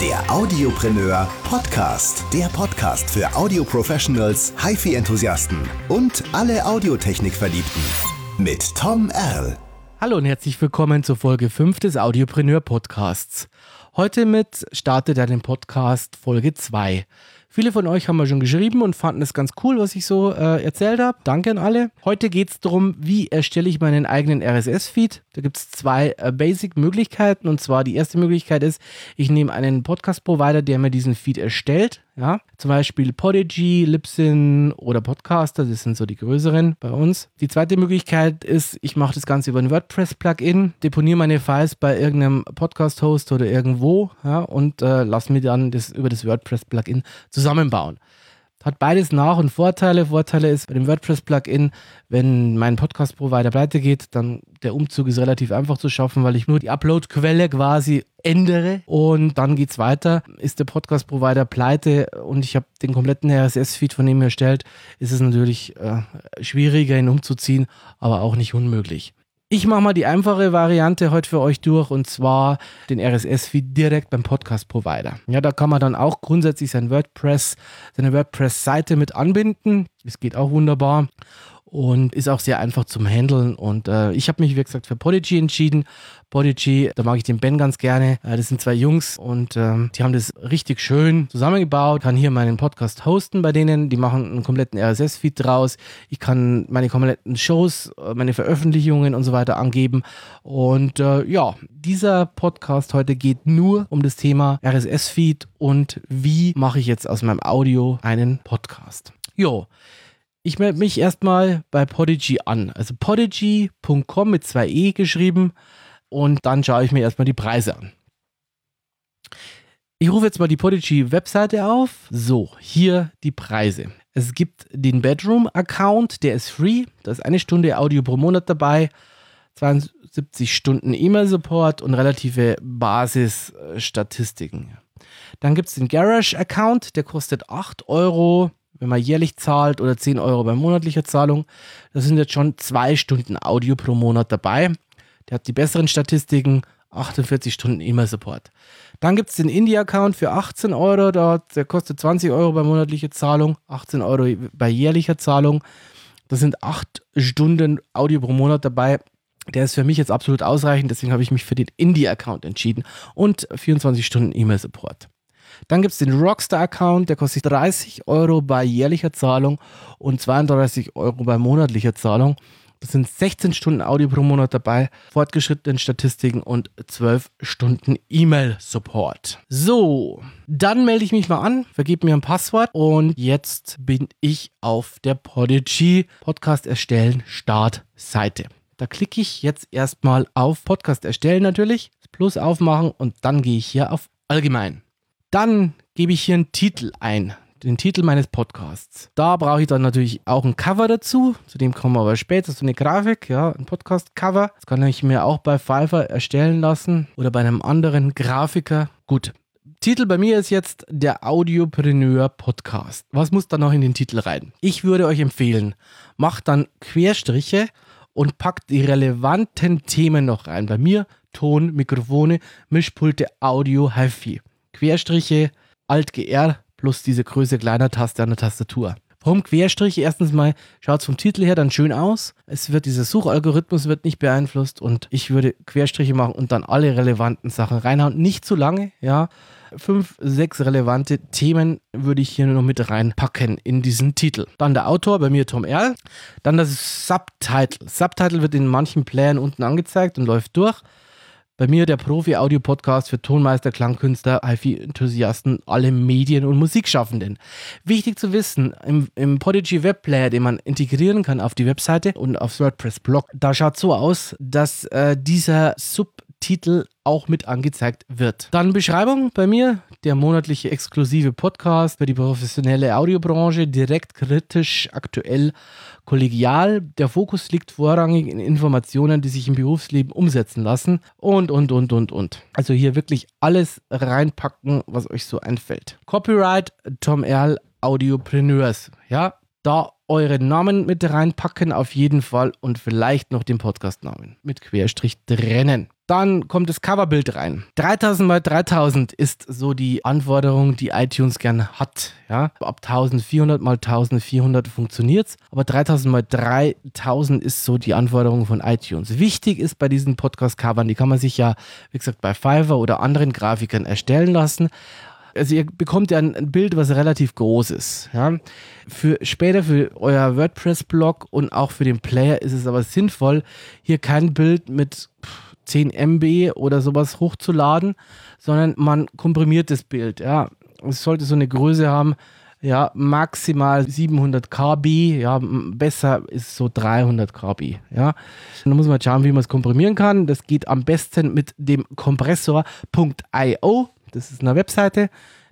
Der Audiopreneur Podcast. Der Podcast für Audio-Professionals, HiFi-Enthusiasten und alle Audiotechnik-Verliebten. Mit Tom Erl. Hallo und herzlich willkommen zur Folge 5 des Audiopreneur Podcasts. Heute mit startet er den Podcast Folge 2. Viele von euch haben mir schon geschrieben und fanden es ganz cool, was ich so äh, erzählt habe. Danke an alle. Heute geht es darum, wie erstelle ich meinen eigenen RSS-Feed. Da gibt es zwei äh, Basic-Möglichkeiten. Und zwar die erste Möglichkeit ist, ich nehme einen Podcast-Provider, der mir diesen Feed erstellt. Ja, zum Beispiel Podigy, Libsyn oder Podcaster, das sind so die größeren bei uns. Die zweite Möglichkeit ist, ich mache das Ganze über ein WordPress-Plugin, deponiere meine Files bei irgendeinem Podcast-Host oder irgendwo ja, und äh, lasse mir dann das über das WordPress-Plugin zusammenbauen. Hat beides Nach- und Vorteile. Vorteile ist bei dem WordPress-Plugin, wenn mein Podcast-Provider pleite geht, dann der Umzug ist relativ einfach zu schaffen, weil ich nur die Upload-Quelle quasi ändere und dann geht es weiter. Ist der Podcast-Provider pleite und ich habe den kompletten RSS-Feed von ihm erstellt, ist es natürlich äh, schwieriger, ihn umzuziehen, aber auch nicht unmöglich. Ich mache mal die einfache Variante heute für euch durch und zwar den RSS-Feed direkt beim Podcast-Provider. Ja, da kann man dann auch grundsätzlich sein WordPress, seine WordPress-Seite mit anbinden. Das geht auch wunderbar und ist auch sehr einfach zum Handeln. Und äh, ich habe mich, wie gesagt, für Podigy entschieden. Podigy, da mag ich den Ben ganz gerne. Äh, das sind zwei Jungs und äh, die haben das richtig schön zusammengebaut. Kann hier meinen Podcast hosten bei denen. Die machen einen kompletten RSS-Feed draus. Ich kann meine kompletten Shows, äh, meine Veröffentlichungen und so weiter angeben. Und äh, ja, dieser Podcast heute geht nur um das Thema RSS-Feed und wie mache ich jetzt aus meinem Audio einen Podcast. Jo. Ich melde mich erstmal bei Podigy an. Also podigy.com mit zwei E geschrieben und dann schaue ich mir erstmal die Preise an. Ich rufe jetzt mal die Podigy-Webseite auf. So, hier die Preise. Es gibt den Bedroom-Account, der ist free. Da ist eine Stunde Audio pro Monat dabei, 72 Stunden E-Mail-Support und relative Basisstatistiken. Dann gibt es den Garage-Account, der kostet 8 Euro wenn man jährlich zahlt oder 10 Euro bei monatlicher Zahlung. Das sind jetzt schon zwei Stunden Audio pro Monat dabei. Der hat die besseren Statistiken, 48 Stunden E-Mail-Support. Dann gibt es den Indie-Account für 18 Euro, der kostet 20 Euro bei monatlicher Zahlung, 18 Euro bei jährlicher Zahlung. Das sind 8 Stunden Audio pro Monat dabei. Der ist für mich jetzt absolut ausreichend, deswegen habe ich mich für den Indie-Account entschieden und 24 Stunden E-Mail-Support. Dann gibt es den Rockstar-Account, der kostet 30 Euro bei jährlicher Zahlung und 32 Euro bei monatlicher Zahlung. Das sind 16 Stunden Audio pro Monat dabei, fortgeschrittene Statistiken und 12 Stunden E-Mail-Support. So, dann melde ich mich mal an, vergebe mir ein Passwort und jetzt bin ich auf der Podigy Podcast erstellen Startseite. Da klicke ich jetzt erstmal auf Podcast erstellen natürlich, Plus aufmachen und dann gehe ich hier auf Allgemein. Dann gebe ich hier einen Titel ein, den Titel meines Podcasts. Da brauche ich dann natürlich auch ein Cover dazu. Zu dem kommen wir aber später, so eine Grafik, ja, ein Podcast-Cover. Das kann ich mir auch bei Fiverr erstellen lassen oder bei einem anderen Grafiker. Gut. Titel bei mir ist jetzt der Audiopreneur Podcast. Was muss da noch in den Titel rein? Ich würde euch empfehlen, macht dann Querstriche und packt die relevanten Themen noch rein. Bei mir Ton, Mikrofone, Mischpulte, Audio, HiFi. Querstriche, Alt-GR plus diese Größe kleiner Taste an der Tastatur. Warum Querstriche? Erstens mal schaut es vom Titel her dann schön aus. Es wird dieser Suchalgorithmus wird nicht beeinflusst und ich würde Querstriche machen und dann alle relevanten Sachen reinhauen. Nicht zu lange, ja. Fünf, sechs relevante Themen würde ich hier nur noch mit reinpacken in diesen Titel. Dann der Autor, bei mir Tom Erl. Dann das Subtitle. Subtitle wird in manchen Playern unten angezeigt und läuft durch. Bei mir der Profi-Audio-Podcast für Tonmeister, Klangkünstler, HiFi-Enthusiasten, alle Medien- und Musikschaffenden. Wichtig zu wissen, im, im Podigy Webplayer, den man integrieren kann auf die Webseite und aufs WordPress-Blog, da schaut so aus, dass äh, dieser Subtitel auch mit angezeigt wird. Dann Beschreibung bei mir, der monatliche exklusive Podcast für die professionelle Audiobranche, direkt kritisch, aktuell, kollegial. Der Fokus liegt vorrangig in Informationen, die sich im Berufsleben umsetzen lassen und, und, und, und, und. Also hier wirklich alles reinpacken, was euch so einfällt. Copyright Tom Erl Audiopreneurs. Ja, da eure Namen mit reinpacken auf jeden Fall und vielleicht noch den Podcastnamen mit Querstrich trennen. Dann kommt das Coverbild rein. 3000 mal 3000 ist so die Anforderung, die iTunes gern hat. Ja, ab 1400 mal 1400 funktioniert's, aber 3000 mal 3000 ist so die Anforderung von iTunes. Wichtig ist bei diesen Podcast-Covern, die kann man sich ja, wie gesagt, bei Fiverr oder anderen Grafikern erstellen lassen also ihr bekommt ja ein, Bild, was relativ groß ist. Ja. Für später für euer WordPress-Blog und auch für den Player ist es aber sinnvoll, hier kein Bild mit 10 MB oder sowas hochzuladen, sondern man komprimiert das Bild. Ja. Es sollte so eine Größe haben, ja, maximal 700 KB, ja, besser ist so 300 KB, ja. Dann muss man schauen, wie man es komprimieren kann. Das geht am besten mit dem Kompressor.io. Das ist eine Webseite.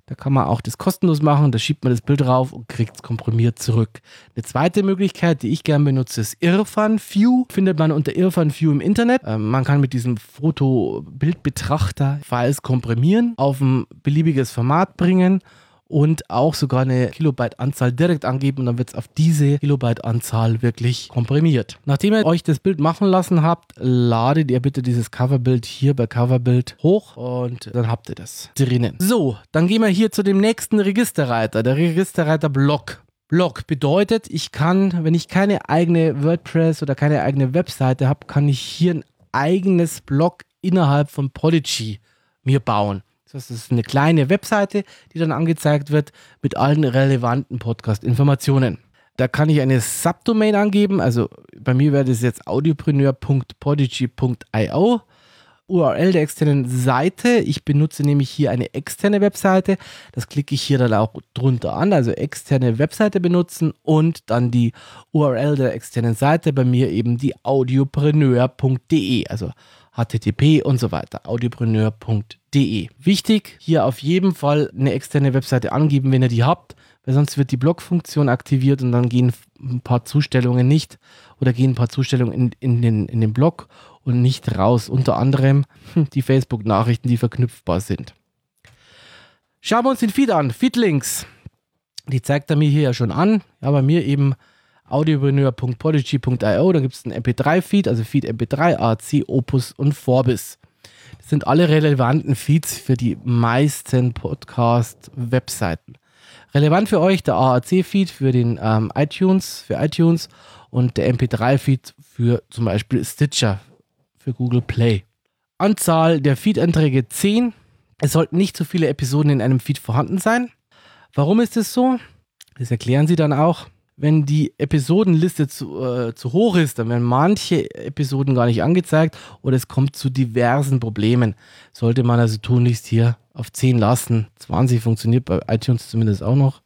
Da kann man auch das kostenlos machen. Da schiebt man das Bild drauf und kriegt es komprimiert zurück. Eine zweite Möglichkeit, die ich gerne benutze, ist Irfan View. Findet man unter Irfan View im Internet. Ähm, man kann mit diesem Foto-Bildbetrachter Files komprimieren, auf ein beliebiges Format bringen und auch sogar eine Kilobyte-Anzahl direkt angeben und dann wird es auf diese Kilobyte-Anzahl wirklich komprimiert. Nachdem ihr euch das Bild machen lassen habt, ladet ihr bitte dieses Coverbild hier bei Coverbild hoch und dann habt ihr das drinnen. So, dann gehen wir hier zu dem nächsten Registerreiter, der Registerreiter Block. Blog bedeutet, ich kann, wenn ich keine eigene WordPress oder keine eigene Webseite habe, kann ich hier ein eigenes Blog innerhalb von Podigy mir bauen. Das ist eine kleine Webseite, die dann angezeigt wird mit allen relevanten Podcast-Informationen. Da kann ich eine Subdomain angeben. Also bei mir wäre das jetzt audiopreneur.podigy.io. URL der externen Seite. Ich benutze nämlich hier eine externe Webseite. Das klicke ich hier dann auch drunter an. Also externe Webseite benutzen und dann die URL der externen Seite. Bei mir eben die audiopreneur.de. Also http und so weiter. audiopreneur.de. Wichtig, hier auf jeden Fall eine externe Webseite angeben, wenn ihr die habt, weil sonst wird die Blog-Funktion aktiviert und dann gehen ein paar Zustellungen nicht oder gehen ein paar Zustellungen in, in, den, in den Blog und nicht raus. Unter anderem die Facebook-Nachrichten, die verknüpfbar sind. Schauen wir uns den Feed an. Feedlinks. Die zeigt er mir hier ja schon an. Ja, mir eben audiopreneur.podigy.io. Da gibt es einen MP3-Feed, also Feed MP3, AC, Opus und Vorbis. Das sind alle relevanten Feeds für die meisten Podcast-Webseiten. Relevant für euch der AAC-Feed für den ähm, iTunes, für iTunes und der MP3-Feed für zum Beispiel Stitcher für Google Play. Anzahl der Feed-Einträge 10. Es sollten nicht so viele Episoden in einem Feed vorhanden sein. Warum ist es so? Das erklären sie dann auch wenn die Episodenliste zu, äh, zu hoch ist, dann werden manche Episoden gar nicht angezeigt oder es kommt zu diversen Problemen. Sollte man also tunlichst hier auf 10 lassen. 20 funktioniert bei iTunes zumindest auch noch.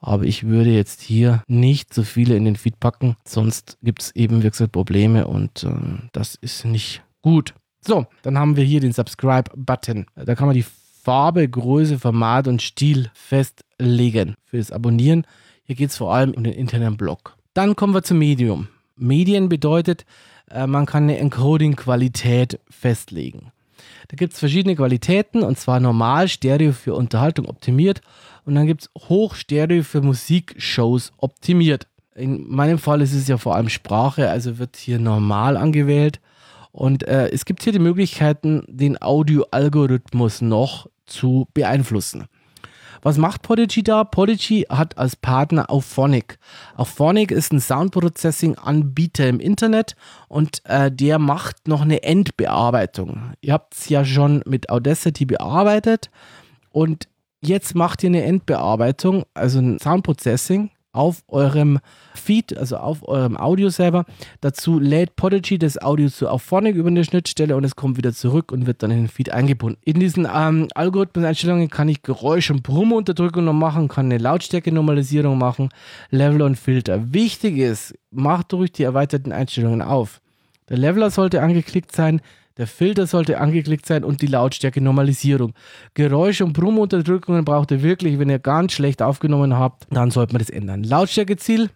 Aber ich würde jetzt hier nicht so viele in den Feed packen, sonst gibt es eben wirklich Probleme und äh, das ist nicht gut. So, dann haben wir hier den Subscribe-Button. Da kann man die Farbe, Größe, Format und Stil festlegen für das Abonnieren. Hier geht es vor allem um den internen Blog. Dann kommen wir zum Medium. Medien bedeutet, äh, man kann eine Encoding-Qualität festlegen. Da gibt es verschiedene Qualitäten und zwar normal, Stereo für Unterhaltung optimiert und dann gibt es Hochstereo für Musikshows optimiert. In meinem Fall ist es ja vor allem Sprache, also wird hier normal angewählt. Und äh, es gibt hier die Möglichkeiten, den Audio-Algorithmus noch zu beeinflussen. Was macht Podigy da? Podigy hat als Partner Auphonic. Auphonic ist ein Soundprocessing-Anbieter im Internet und äh, der macht noch eine Endbearbeitung. Ihr habt es ja schon mit Audacity bearbeitet und jetzt macht ihr eine Endbearbeitung, also ein Soundprocessing auf eurem Feed, also auf eurem Audio selber. Dazu lädt Podigy das Audio zu Auphonic über eine Schnittstelle und es kommt wieder zurück und wird dann in den Feed eingebunden. In diesen ähm, Algorithmus-Einstellungen kann ich Geräusch- und Brummunterdrückung noch machen, kann eine Lautstärke-Normalisierung machen, Level und Filter. Wichtig ist, macht durch die erweiterten Einstellungen auf. Der Leveler sollte angeklickt sein, der Filter sollte angeklickt sein und die Lautstärke-Normalisierung. Geräusch- und Brummunterdrückungen braucht ihr wirklich, wenn ihr ganz schlecht aufgenommen habt, dann sollte man das ändern. Lautstärkeziel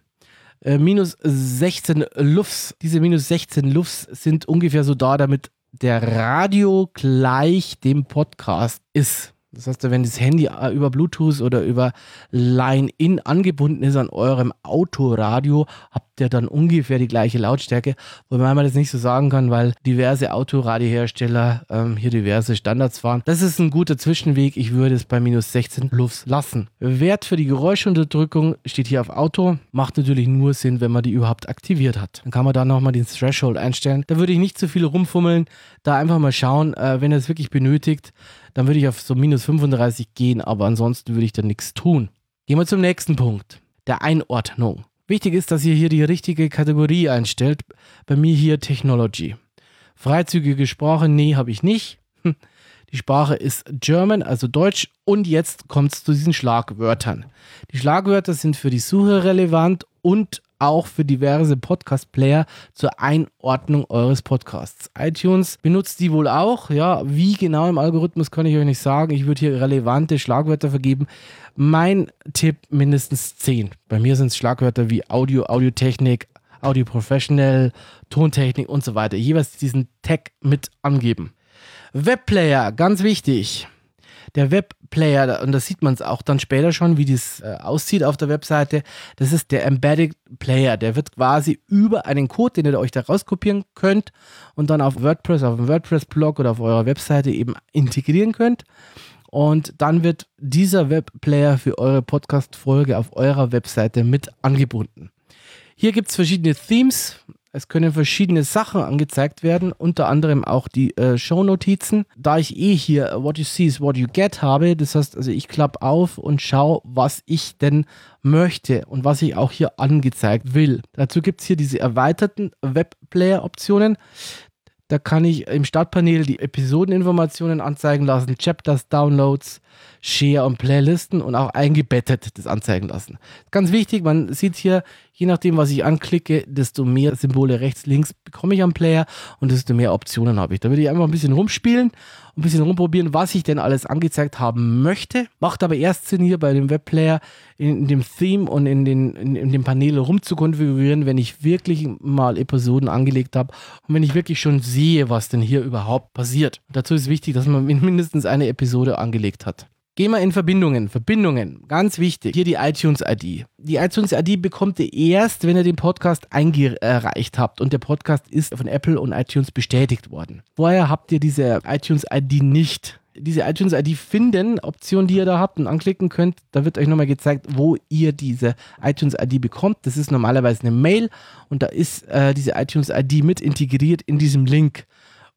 äh, minus 16 Lufs. Diese minus 16 Lufs sind ungefähr so da, damit der Radio gleich dem Podcast ist. Das heißt, wenn das Handy äh, über Bluetooth oder über Line-In angebunden ist an eurem Autoradio, habt der dann ungefähr die gleiche Lautstärke, wobei man das nicht so sagen kann, weil diverse Autoradiohersteller ähm, hier diverse Standards fahren. Das ist ein guter Zwischenweg. Ich würde es bei minus 16 Plus lassen. Wert für die Geräuschunterdrückung steht hier auf Auto. Macht natürlich nur Sinn, wenn man die überhaupt aktiviert hat. Dann kann man da nochmal den Threshold einstellen. Da würde ich nicht zu viel rumfummeln. Da einfach mal schauen, äh, wenn er es wirklich benötigt, dann würde ich auf so minus 35 gehen, aber ansonsten würde ich da nichts tun. Gehen wir zum nächsten Punkt, der Einordnung. Wichtig ist, dass ihr hier die richtige Kategorie einstellt. Bei mir hier Technology. Freizügige Sprache, nee, habe ich nicht. Hm. Die Sprache ist German, also Deutsch. Und jetzt kommt es zu diesen Schlagwörtern. Die Schlagwörter sind für die Suche relevant und auch für diverse Podcast-Player zur Einordnung eures Podcasts. iTunes benutzt die wohl auch. Ja, wie genau im Algorithmus kann ich euch nicht sagen. Ich würde hier relevante Schlagwörter vergeben. Mein Tipp mindestens 10. Bei mir sind es Schlagwörter wie Audio, Audiotechnik, Audio Professional, Tontechnik und so weiter. Jeweils diesen Tag mit angeben. Webplayer, ganz wichtig der Webplayer, und das sieht man es auch dann später schon, wie das äh, aussieht auf der Webseite, das ist der Embedded Player. Der wird quasi über einen Code, den ihr euch da rauskopieren könnt und dann auf WordPress, auf dem WordPress-Blog oder auf eurer Webseite eben integrieren könnt. Und dann wird dieser Webplayer für eure Podcast-Folge auf eurer Webseite mit angebunden. Hier gibt es verschiedene Themes. Es können verschiedene Sachen angezeigt werden, unter anderem auch die äh, Shownotizen. Da ich eh hier What you see is what you get habe, das heißt, also ich klappe auf und schaue, was ich denn möchte und was ich auch hier angezeigt will. Dazu gibt es hier diese erweiterten Webplayer-Optionen. Da kann ich im Startpanel die Episodeninformationen anzeigen lassen, Chapters, Downloads, Share und Playlisten und auch eingebettet das anzeigen lassen. Ganz wichtig, man sieht hier, je nachdem, was ich anklicke, desto mehr Symbole rechts, links bekomme ich am Player und desto mehr Optionen habe ich. Da würde ich einfach ein bisschen rumspielen ein bisschen rumprobieren, was ich denn alles angezeigt haben möchte. Macht aber erst Sinn, hier bei dem Webplayer in, in dem Theme und in, den, in, in dem Panel rumzukonfigurieren, wenn ich wirklich mal Episoden angelegt habe und wenn ich wirklich schon sehe, was denn hier überhaupt passiert. dazu ist wichtig, dass man mindestens eine Episode angelegt hat. Gehen wir in Verbindungen. Verbindungen, ganz wichtig. Hier die iTunes-ID. Die iTunes-ID bekommt ihr erst, wenn ihr den Podcast eingereicht habt und der Podcast ist von Apple und iTunes bestätigt worden. Vorher habt ihr diese iTunes-ID nicht. Diese iTunes-ID finden, Option, die ihr da habt und anklicken könnt, da wird euch nochmal gezeigt, wo ihr diese iTunes-ID bekommt. Das ist normalerweise eine Mail und da ist äh, diese iTunes-ID mit integriert in diesem Link.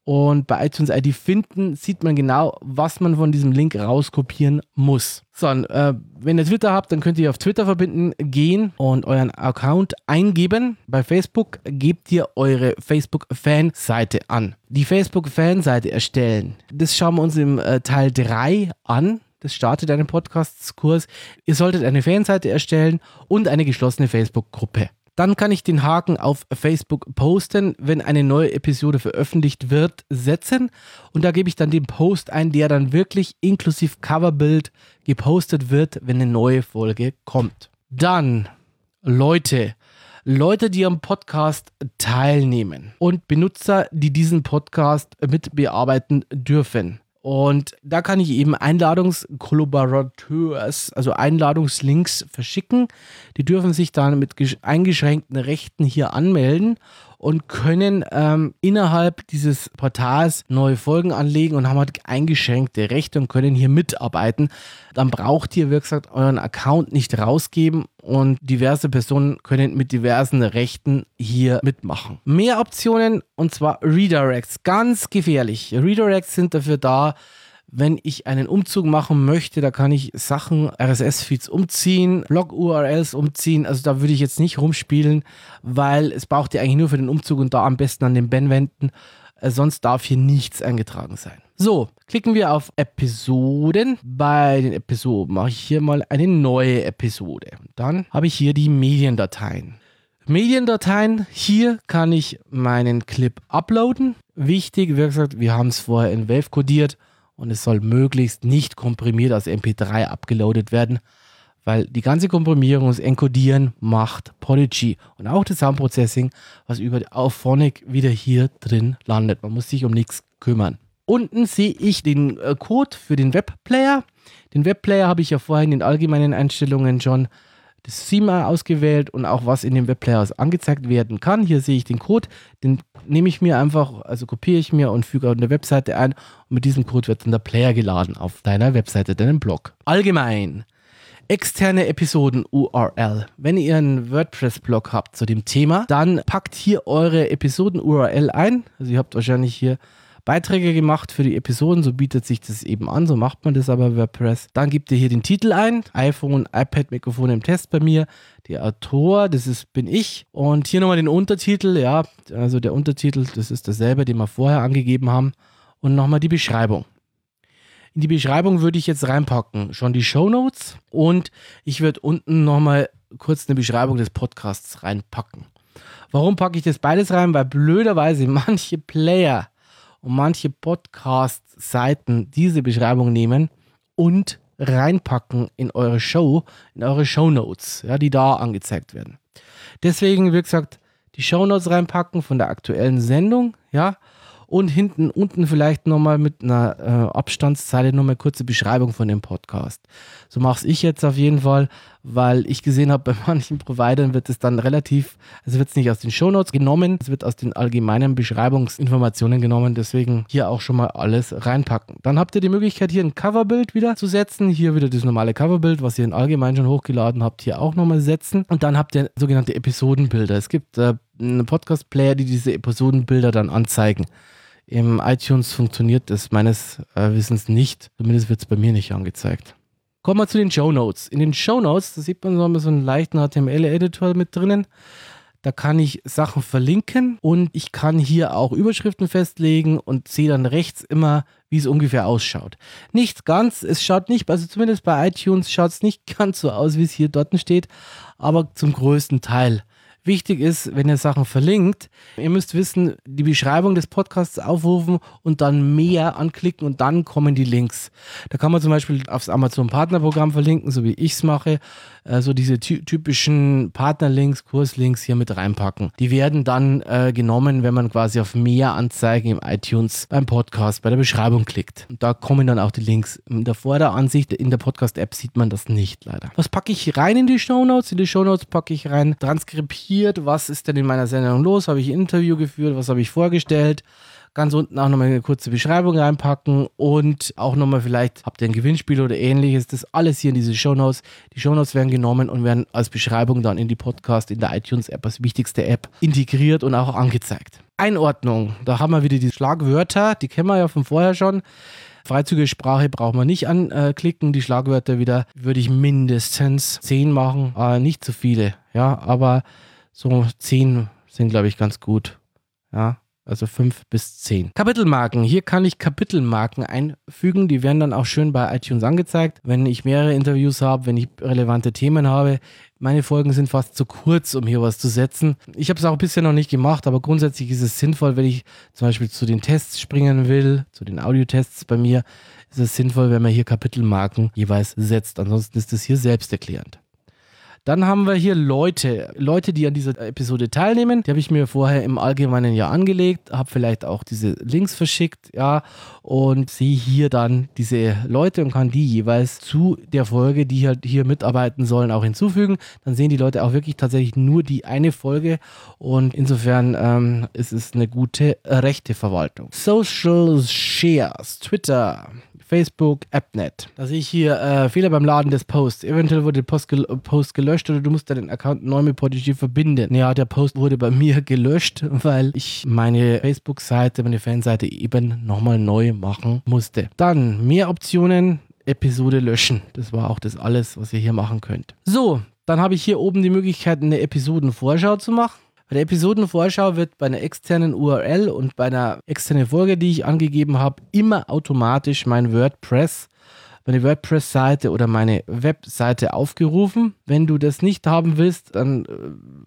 Und bei iTunes ID finden sieht man genau, was man von diesem Link rauskopieren muss. So, äh, wenn ihr Twitter habt, dann könnt ihr auf Twitter verbinden gehen und euren Account eingeben. Bei Facebook gebt ihr eure Facebook-Fanseite an. Die Facebook-Fanseite erstellen. Das schauen wir uns im äh, Teil 3 an. Das startet einen Podcast-Kurs. Ihr solltet eine Fanseite erstellen und eine geschlossene Facebook-Gruppe. Dann kann ich den Haken auf Facebook posten, wenn eine neue Episode veröffentlicht wird, setzen. Und da gebe ich dann den Post ein, der dann wirklich inklusive Coverbild gepostet wird, wenn eine neue Folge kommt. Dann, Leute, Leute, die am Podcast teilnehmen und Benutzer, die diesen Podcast mit bearbeiten dürfen. Und da kann ich eben Einladungskollaborateurs, also Einladungslinks verschicken. Die dürfen sich dann mit eingeschränkten Rechten hier anmelden und können ähm, innerhalb dieses Portals neue Folgen anlegen und haben halt eingeschränkte Rechte und können hier mitarbeiten. Dann braucht ihr, wie gesagt, euren Account nicht rausgeben und diverse Personen können mit diversen Rechten hier mitmachen. Mehr Optionen und zwar Redirects. Ganz gefährlich. Redirects sind dafür da, wenn ich einen Umzug machen möchte, da kann ich Sachen, RSS-Feeds umziehen, Blog-URLs umziehen. Also da würde ich jetzt nicht rumspielen, weil es braucht ja eigentlich nur für den Umzug und da am besten an den Ben wenden. Äh, sonst darf hier nichts eingetragen sein. So, klicken wir auf Episoden. Bei den Episoden mache ich hier mal eine neue Episode. Dann habe ich hier die Mediendateien. Mediendateien, hier kann ich meinen Clip uploaden. Wichtig, wie gesagt, wir haben es vorher in Wave codiert und es soll möglichst nicht komprimiert als MP3 abgeloadet werden, weil die ganze Komprimierung, das Encodieren macht Podigy und auch das Soundprocessing, was über Auphonic wieder hier drin landet. Man muss sich um nichts kümmern. Unten sehe ich den äh, Code für den Webplayer. Den Webplayer habe ich ja vorhin in den allgemeinen Einstellungen schon das Theme ausgewählt und auch was in dem Webplayer angezeigt werden kann. Hier sehe ich den Code, den nehme ich mir einfach, also kopiere ich mir und füge auf eine Webseite ein und mit diesem Code wird dann der Player geladen auf deiner Webseite, deinem Blog. Allgemein. Externe Episoden URL. Wenn ihr einen WordPress-Blog habt zu dem Thema, dann packt hier eure Episoden URL ein. Also ihr habt wahrscheinlich hier Beiträge gemacht für die Episoden, so bietet sich das eben an, so macht man das aber WordPress. Dann gebt ihr hier den Titel ein, iPhone, iPad, Mikrofon im Test bei mir. Der Autor, das ist, bin ich. Und hier nochmal den Untertitel, ja, also der Untertitel, das ist dasselbe, den wir vorher angegeben haben. Und nochmal die Beschreibung. In die Beschreibung würde ich jetzt reinpacken, schon die Show Notes und ich würde unten nochmal kurz eine Beschreibung des Podcasts reinpacken. Warum packe ich das beides rein? Weil blöderweise manche Player und manche Podcast-Seiten diese Beschreibung nehmen und reinpacken in eure Show, in eure Show Notes, ja, die da angezeigt werden. Deswegen, wie gesagt, die Show Notes reinpacken von der aktuellen Sendung, ja, und hinten unten vielleicht nochmal mit einer äh, Abstandszeile nochmal kurze Beschreibung von dem Podcast. So mache ich jetzt auf jeden Fall, weil ich gesehen habe, bei manchen Providern wird es dann relativ, also wird es nicht aus den Shownotes genommen, es wird aus den allgemeinen Beschreibungsinformationen genommen, deswegen hier auch schon mal alles reinpacken. Dann habt ihr die Möglichkeit, hier ein Coverbild wieder zu setzen, hier wieder das normale Coverbild, was ihr in allgemein schon hochgeladen habt, hier auch nochmal setzen und dann habt ihr sogenannte Episodenbilder. Es gibt äh, einen Podcast-Player, die diese Episodenbilder dann anzeigen. Im iTunes funktioniert das meines äh, Wissens nicht. Zumindest wird es bei mir nicht angezeigt. Kommen wir zu den Show Notes. In den Show Notes, da sieht man so, einen leichten HTML-Editor mit drinnen. Da kann ich Sachen verlinken und ich kann hier auch Überschriften festlegen und sehe dann rechts immer, wie es ungefähr ausschaut. Nicht ganz, es schaut nicht, also zumindest bei iTunes schaut es nicht ganz so aus, wie es hier dort steht, aber zum größten Teil. Wichtig ist, wenn ihr Sachen verlinkt, ihr müsst wissen, die Beschreibung des Podcasts aufrufen und dann mehr anklicken und dann kommen die Links. Da kann man zum Beispiel aufs Amazon Partnerprogramm verlinken, so wie ich es mache. Äh, so diese ty typischen Partnerlinks, Kurslinks hier mit reinpacken. Die werden dann äh, genommen, wenn man quasi auf mehr Anzeigen im iTunes beim Podcast bei der Beschreibung klickt. Und da kommen dann auch die Links. In der Vorderansicht in der Podcast-App sieht man das nicht leider. Was packe ich rein in die Show Notes? In die Show Notes packe ich rein transkribiert diskutiert, was ist denn in meiner Sendung los, habe ich ein Interview geführt, was habe ich vorgestellt. Ganz unten auch nochmal eine kurze Beschreibung reinpacken und auch nochmal vielleicht, habt ihr ein Gewinnspiel oder ähnliches, das alles hier in diese Shownotes. Die Shownotes werden genommen und werden als Beschreibung dann in die Podcast, in der iTunes-App, als wichtigste App, integriert und auch angezeigt. Einordnung, da haben wir wieder die Schlagwörter, die kennen wir ja von vorher schon. Freizügige Sprache braucht man nicht anklicken. Die Schlagwörter wieder würde ich mindestens 10 machen. Äh, nicht zu viele, ja, aber so 10 sind, glaube ich, ganz gut. Ja, also 5 bis 10. Kapitelmarken. Hier kann ich Kapitelmarken einfügen. Die werden dann auch schön bei iTunes angezeigt. Wenn ich mehrere Interviews habe, wenn ich relevante Themen habe. Meine Folgen sind fast zu kurz, um hier was zu setzen. Ich habe es auch bisher noch nicht gemacht, aber grundsätzlich ist es sinnvoll, wenn ich zum Beispiel zu den Tests springen will, zu den Audiotests bei mir, ist es sinnvoll, wenn man hier Kapitelmarken jeweils setzt. Ansonsten ist es hier selbsterklärend. Dann haben wir hier Leute, Leute, die an dieser Episode teilnehmen. Die habe ich mir vorher im Allgemeinen ja angelegt, habe vielleicht auch diese Links verschickt, ja, und sehe hier dann diese Leute und kann die jeweils zu der Folge, die halt hier mitarbeiten sollen, auch hinzufügen. Dann sehen die Leute auch wirklich tatsächlich nur die eine Folge und insofern ähm, ist es eine gute rechte Verwaltung. Social Shares, Twitter, Facebook, AppNet. Da sehe ich hier äh, Fehler beim Laden des Posts. Eventuell wurde der Post, gel Post, gelöscht oder du musst deinen Account neu mit Podigy verbinden. Ja, der Post wurde bei mir gelöscht, weil ich meine Facebook-Seite, meine Fanseite eben nochmal neu machen musste. Dann mehr Optionen. Episode löschen. Das war auch das alles, was ihr hier machen könnt. So, dann habe ich hier oben die Möglichkeit, eine Episodenvorschau zu machen. Bei der Episodenvorschau wird bei einer externen URL und bei einer externen Folge, die ich angegeben habe, immer automatisch mein WordPress, meine WordPress-Seite oder meine Webseite aufgerufen. Wenn du das nicht haben willst, dann äh,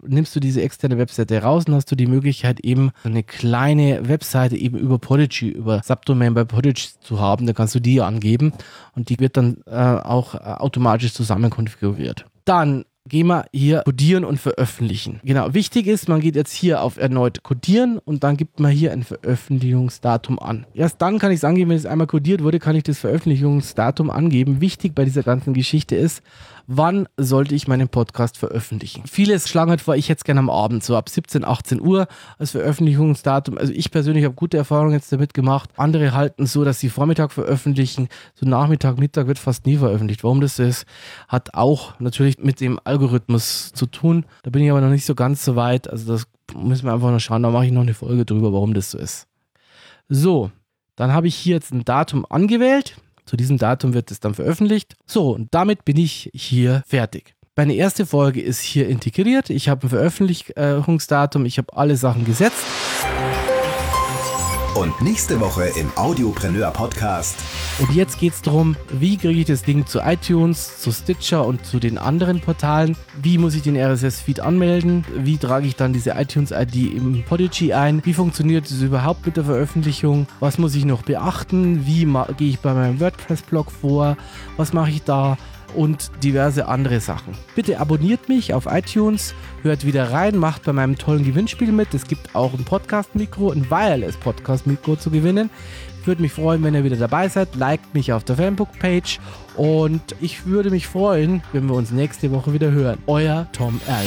nimmst du diese externe Webseite raus und hast du die Möglichkeit, eben eine kleine Webseite eben über Podigy, über Subdomain bei Podigy zu haben. Da kannst du die angeben und die wird dann äh, auch äh, automatisch zusammen konfiguriert. Dann gehen wir hier codieren und veröffentlichen. Genau, wichtig ist, man geht jetzt hier auf erneut codieren und dann gibt man hier ein Veröffentlichungsdatum an. Erst dann kann ich es angeben, wenn es einmal codiert wurde, kann ich das Veröffentlichungsdatum angeben. Wichtig bei dieser ganzen Geschichte ist, wann sollte ich meinen Podcast veröffentlichen. Viele schlagen halt vor, ich es gerne am Abend, so ab 17, 18 Uhr als Veröffentlichungsdatum. Also ich persönlich habe gute Erfahrungen jetzt damit gemacht. Andere halten so, dass sie Vormittag veröffentlichen. So Nachmittag, Mittag wird fast nie veröffentlicht. Warum das ist, hat auch natürlich mit dem Algorithmus zu tun. Da bin ich aber noch nicht so ganz so weit. Also das müssen wir einfach noch schauen. Da mache ich noch eine Folge drüber, warum das so ist. So, dann habe ich hier jetzt ein Datum angewählt. Zu diesem Datum wird es dann veröffentlicht. So, und damit bin ich hier fertig. Meine erste Folge ist hier integriert. Ich habe ein Veröffentlichungsdatum. Ich habe alle Sachen gesetzt. Und nächste Woche im Audiopreneur Podcast. Und jetzt geht es darum, wie kriege ich das Ding zu iTunes, zu Stitcher und zu den anderen Portalen? Wie muss ich den RSS-Feed anmelden? Wie trage ich dann diese iTunes-ID im Podigy ein? Wie funktioniert es überhaupt mit der Veröffentlichung? Was muss ich noch beachten? Wie gehe ich bei meinem WordPress-Blog vor? Was mache ich da? Und diverse andere Sachen. Bitte abonniert mich auf iTunes, hört wieder rein, macht bei meinem tollen Gewinnspiel mit. Es gibt auch ein Podcast-Mikro, ein Wireless-Podcast-Mikro zu gewinnen. Ich würde mich freuen, wenn ihr wieder dabei seid. Liked mich auf der Fanbook-Page und ich würde mich freuen, wenn wir uns nächste Woche wieder hören. Euer Tom Erl.